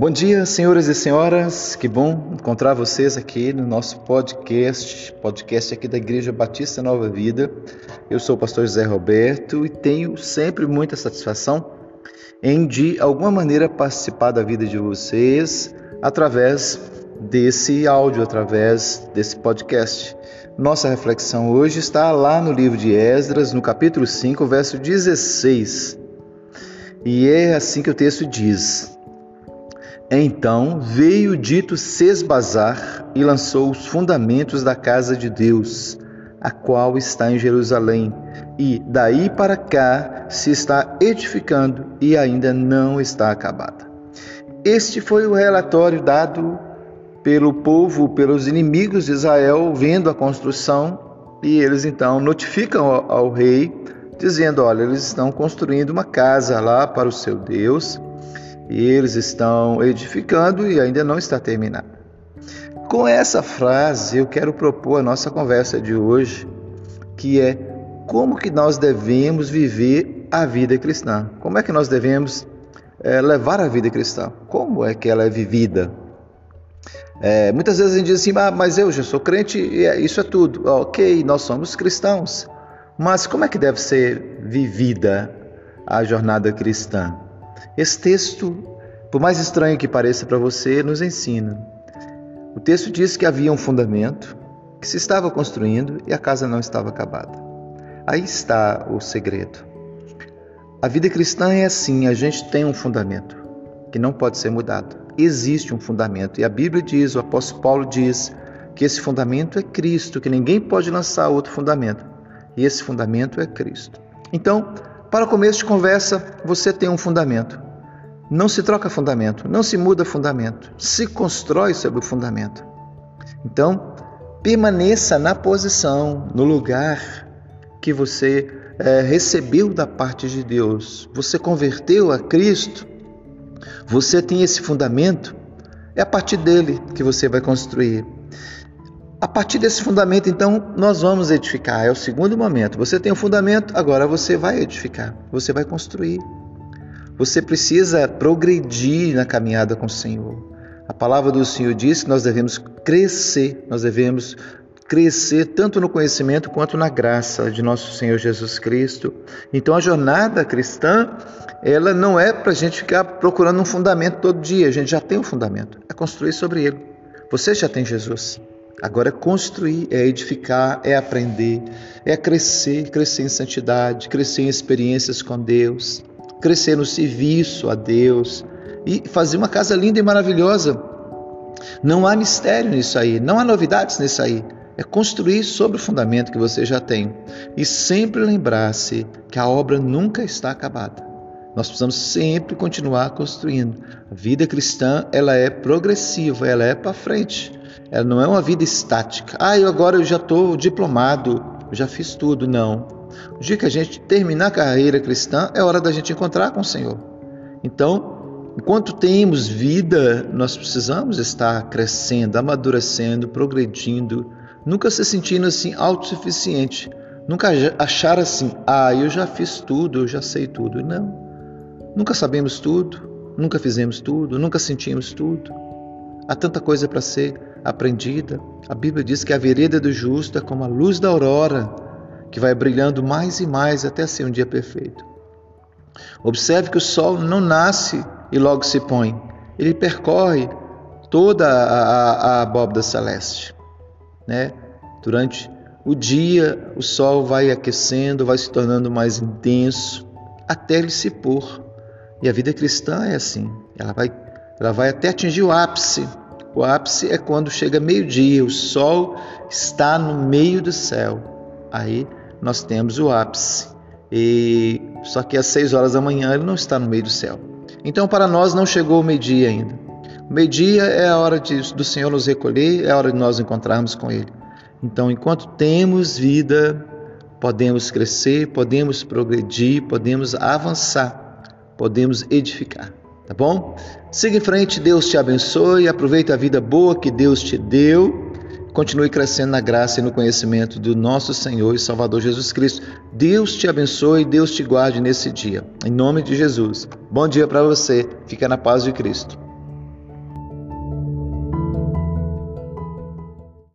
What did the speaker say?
Bom dia, senhoras e senhoras. Que bom encontrar vocês aqui no nosso podcast, podcast aqui da Igreja Batista Nova Vida. Eu sou o pastor José Roberto e tenho sempre muita satisfação em de alguma maneira participar da vida de vocês através desse áudio, através desse podcast. Nossa reflexão hoje está lá no livro de Esdras, no capítulo 5, verso 16. E é assim que o texto diz: Então veio dito Sesbazar e lançou os fundamentos da casa de Deus, a qual está em Jerusalém, e daí para cá se está edificando e ainda não está acabada. Este foi o relatório dado pelo povo, pelos inimigos de Israel, vendo a construção, e eles então notificam ao, ao rei, dizendo: Olha, eles estão construindo uma casa lá para o seu Deus, e eles estão edificando e ainda não está terminado. Com essa frase, eu quero propor a nossa conversa de hoje, que é como que nós devemos viver a vida cristã? Como é que nós devemos é, levar a vida cristã? Como é que ela é vivida? É, muitas vezes a gente diz assim, ah, mas eu já sou crente e é, isso é tudo. Ok, nós somos cristãos. Mas como é que deve ser vivida a jornada cristã? Esse texto, por mais estranho que pareça para você, nos ensina. O texto diz que havia um fundamento, que se estava construindo e a casa não estava acabada. Aí está o segredo. A vida cristã é assim: a gente tem um fundamento que não pode ser mudado existe um fundamento. E a Bíblia diz, o apóstolo Paulo diz, que esse fundamento é Cristo, que ninguém pode lançar outro fundamento. E esse fundamento é Cristo. Então, para começo de conversa, você tem um fundamento. Não se troca fundamento, não se muda fundamento, se constrói sobre o fundamento. Então, permaneça na posição, no lugar que você é, recebeu da parte de Deus. Você converteu a Cristo, você tem esse fundamento, é a partir dele que você vai construir. Partir desse fundamento, então, nós vamos edificar. É o segundo momento. Você tem o fundamento, agora você vai edificar, você vai construir. Você precisa progredir na caminhada com o Senhor. A palavra do Senhor diz que nós devemos crescer, nós devemos crescer tanto no conhecimento quanto na graça de nosso Senhor Jesus Cristo. Então a jornada cristã, ela não é para a gente ficar procurando um fundamento todo dia, a gente já tem um fundamento, é construir sobre ele. Você já tem Jesus. Agora é construir, é edificar, é aprender, é crescer, crescer em santidade, crescer em experiências com Deus, crescer no serviço a Deus e fazer uma casa linda e maravilhosa. Não há mistério nisso aí, não há novidades nisso aí é construir sobre o fundamento que você já tem e sempre lembrar-se que a obra nunca está acabada. Nós precisamos sempre continuar construindo. A vida cristã, ela é progressiva, ela é para frente. Ela não é uma vida estática. Ah, eu agora eu já estou diplomado, já fiz tudo. Não. O dia que a gente terminar a carreira cristã, é hora da gente encontrar com o Senhor. Então, enquanto temos vida, nós precisamos estar crescendo, amadurecendo, progredindo, nunca se sentindo assim autossuficiente, nunca achar assim, ah, eu já fiz tudo, eu já sei tudo. Não. Nunca sabemos tudo, nunca fizemos tudo, nunca sentimos tudo. Há tanta coisa para ser aprendida. A Bíblia diz que a vereda do justo é como a luz da aurora, que vai brilhando mais e mais até ser um dia perfeito. Observe que o sol não nasce e logo se põe, ele percorre toda a, a, a abóbada celeste né? Durante o dia, o sol vai aquecendo, vai se tornando mais intenso, até ele se pôr. E a vida cristã é assim, ela vai, ela vai até atingir o ápice. O ápice é quando chega meio-dia, o sol está no meio do céu. Aí nós temos o ápice. E só que às seis horas da manhã ele não está no meio do céu. Então para nós não chegou o meio-dia ainda. Meio-dia é a hora de, do Senhor nos recolher, é a hora de nós encontrarmos com Ele. Então, enquanto temos vida, podemos crescer, podemos progredir, podemos avançar, podemos edificar. Tá bom? Siga em frente, Deus te abençoe, aproveite a vida boa que Deus te deu. Continue crescendo na graça e no conhecimento do nosso Senhor e Salvador Jesus Cristo. Deus te abençoe, Deus te guarde nesse dia. Em nome de Jesus. Bom dia para você. Fica na paz de Cristo.